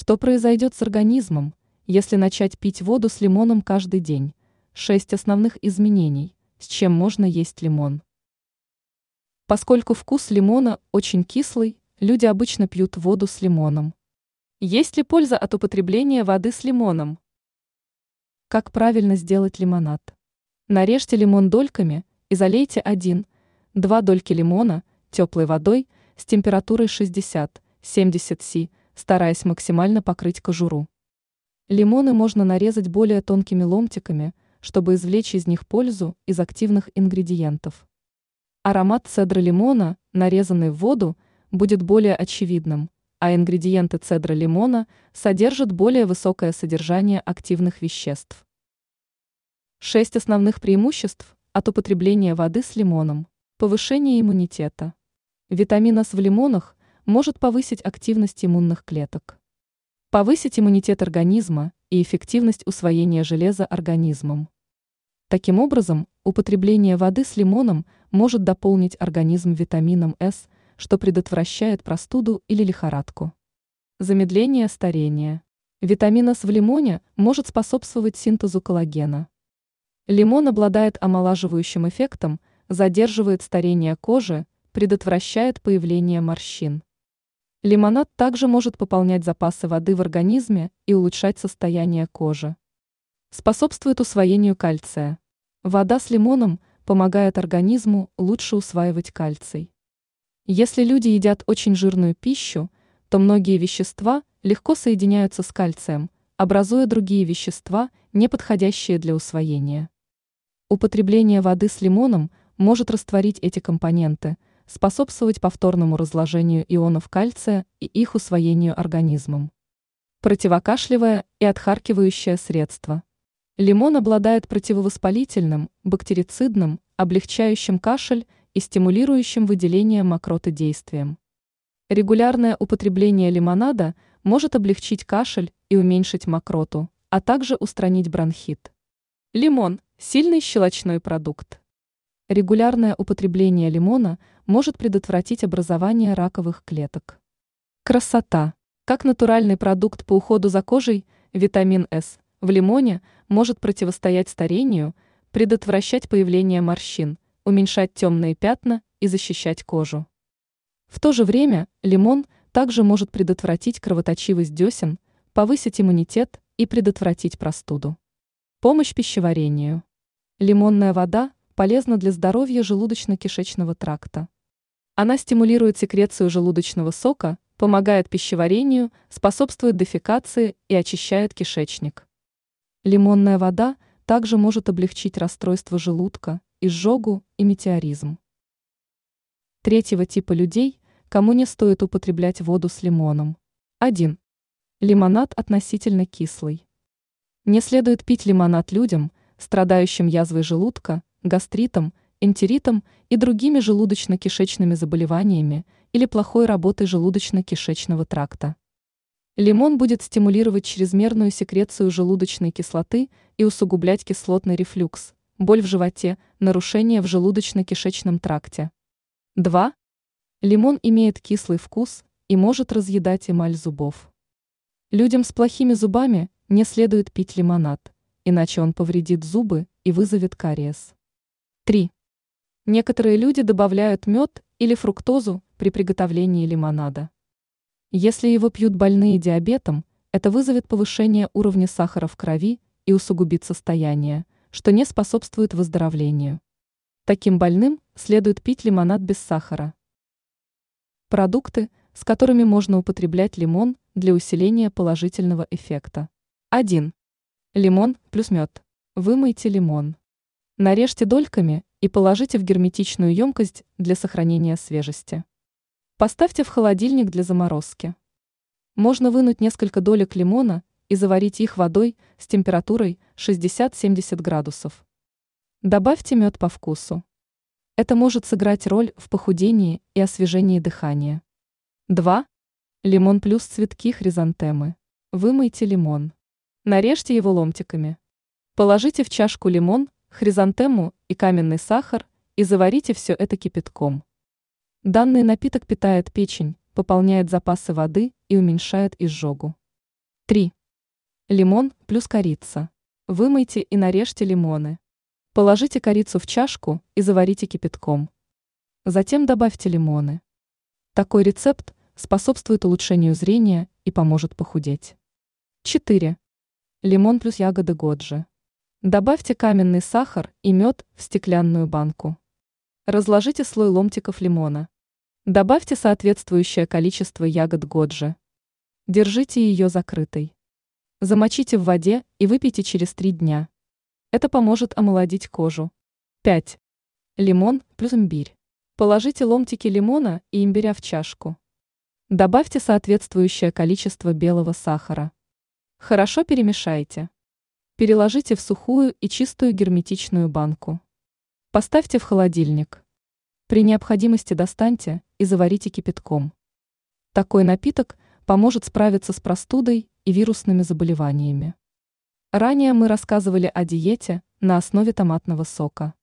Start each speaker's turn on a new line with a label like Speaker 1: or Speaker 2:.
Speaker 1: Что произойдет с организмом, если начать пить воду с лимоном каждый день? Шесть основных изменений, с чем можно есть лимон. Поскольку вкус лимона очень кислый, люди обычно пьют воду с лимоном. Есть ли польза от употребления воды с лимоном? Как правильно сделать лимонад? Нарежьте лимон дольками и залейте 1-2 дольки лимона теплой водой с температурой 60-70 С, стараясь максимально покрыть кожуру. Лимоны можно нарезать более тонкими ломтиками, чтобы извлечь из них пользу из активных ингредиентов. Аромат цедра лимона, нарезанный в воду, будет более очевидным, а ингредиенты цедра лимона содержат более высокое содержание активных веществ. Шесть основных преимуществ от употребления воды с лимоном. Повышение иммунитета. Витамин С в лимонах может повысить активность иммунных клеток. Повысить иммунитет организма и эффективность усвоения железа организмом. Таким образом, употребление воды с лимоном может дополнить организм витамином С, что предотвращает простуду или лихорадку. Замедление старения. Витамин С в лимоне может способствовать синтезу коллагена. Лимон обладает омолаживающим эффектом, задерживает старение кожи, предотвращает появление морщин. Лимонад также может пополнять запасы воды в организме и улучшать состояние кожи. Способствует усвоению кальция. Вода с лимоном помогает организму лучше усваивать кальций. Если люди едят очень жирную пищу, то многие вещества легко соединяются с кальцием, образуя другие вещества, не подходящие для усвоения. Употребление воды с лимоном может растворить эти компоненты, способствовать повторному разложению ионов кальция и их усвоению организмом. Противокашлевое и отхаркивающее средство – Лимон обладает противовоспалительным, бактерицидным, облегчающим кашель и стимулирующим выделение мокроты действием. Регулярное употребление лимонада может облегчить кашель и уменьшить мокроту, а также устранить бронхит. Лимон – сильный щелочной продукт. Регулярное употребление лимона может предотвратить образование раковых клеток. Красота. Как натуральный продукт по уходу за кожей, витамин С – в лимоне может противостоять старению, предотвращать появление морщин, уменьшать темные пятна и защищать кожу. В то же время лимон также может предотвратить кровоточивость десен, повысить иммунитет и предотвратить простуду. Помощь пищеварению. Лимонная вода полезна для здоровья желудочно-кишечного тракта. Она стимулирует секрецию желудочного сока, помогает пищеварению, способствует дефекации и очищает кишечник. Лимонная вода также может облегчить расстройство желудка, изжогу и метеоризм. Третьего типа людей, кому не стоит употреблять воду с лимоном. 1. Лимонад относительно кислый. Не следует пить лимонад людям, страдающим язвой желудка, гастритом, энтеритом и другими желудочно-кишечными заболеваниями или плохой работой желудочно-кишечного тракта. Лимон будет стимулировать чрезмерную секрецию желудочной кислоты и усугублять кислотный рефлюкс, боль в животе, нарушения в желудочно-кишечном тракте. 2. Лимон имеет кислый вкус и может разъедать эмаль зубов. Людям с плохими зубами не следует пить лимонад, иначе он повредит зубы и вызовет кариес. 3. Некоторые люди добавляют мед или фруктозу при приготовлении лимонада. Если его пьют больные диабетом, это вызовет повышение уровня сахара в крови и усугубит состояние, что не способствует выздоровлению. Таким больным следует пить лимонад без сахара. Продукты, с которыми можно употреблять лимон для усиления положительного эффекта. 1. Лимон плюс мед. Вымойте лимон. Нарежьте дольками и положите в герметичную емкость для сохранения свежести. Поставьте в холодильник для заморозки. Можно вынуть несколько долек лимона и заварить их водой с температурой 60-70 градусов. Добавьте мед по вкусу. Это может сыграть роль в похудении и освежении дыхания. 2. Лимон плюс цветки хризантемы. Вымойте лимон. Нарежьте его ломтиками. Положите в чашку лимон, хризантему и каменный сахар и заварите все это кипятком. Данный напиток питает печень, пополняет запасы воды и уменьшает изжогу. 3. Лимон плюс корица. Вымойте и нарежьте лимоны. Положите корицу в чашку и заварите кипятком. Затем добавьте лимоны. Такой рецепт способствует улучшению зрения и поможет похудеть. 4. Лимон плюс ягоды годжи. Добавьте каменный сахар и мед в стеклянную банку. Разложите слой ломтиков лимона. Добавьте соответствующее количество ягод годжи. Держите ее закрытой. Замочите в воде и выпейте через 3 дня. Это поможет омолодить кожу. 5. Лимон плюс имбирь. Положите ломтики лимона и имбиря в чашку. Добавьте соответствующее количество белого сахара. Хорошо перемешайте. Переложите в сухую и чистую герметичную банку. Поставьте в холодильник. При необходимости достаньте и заварите кипятком. Такой напиток поможет справиться с простудой и вирусными заболеваниями. Ранее мы рассказывали о диете на основе томатного сока.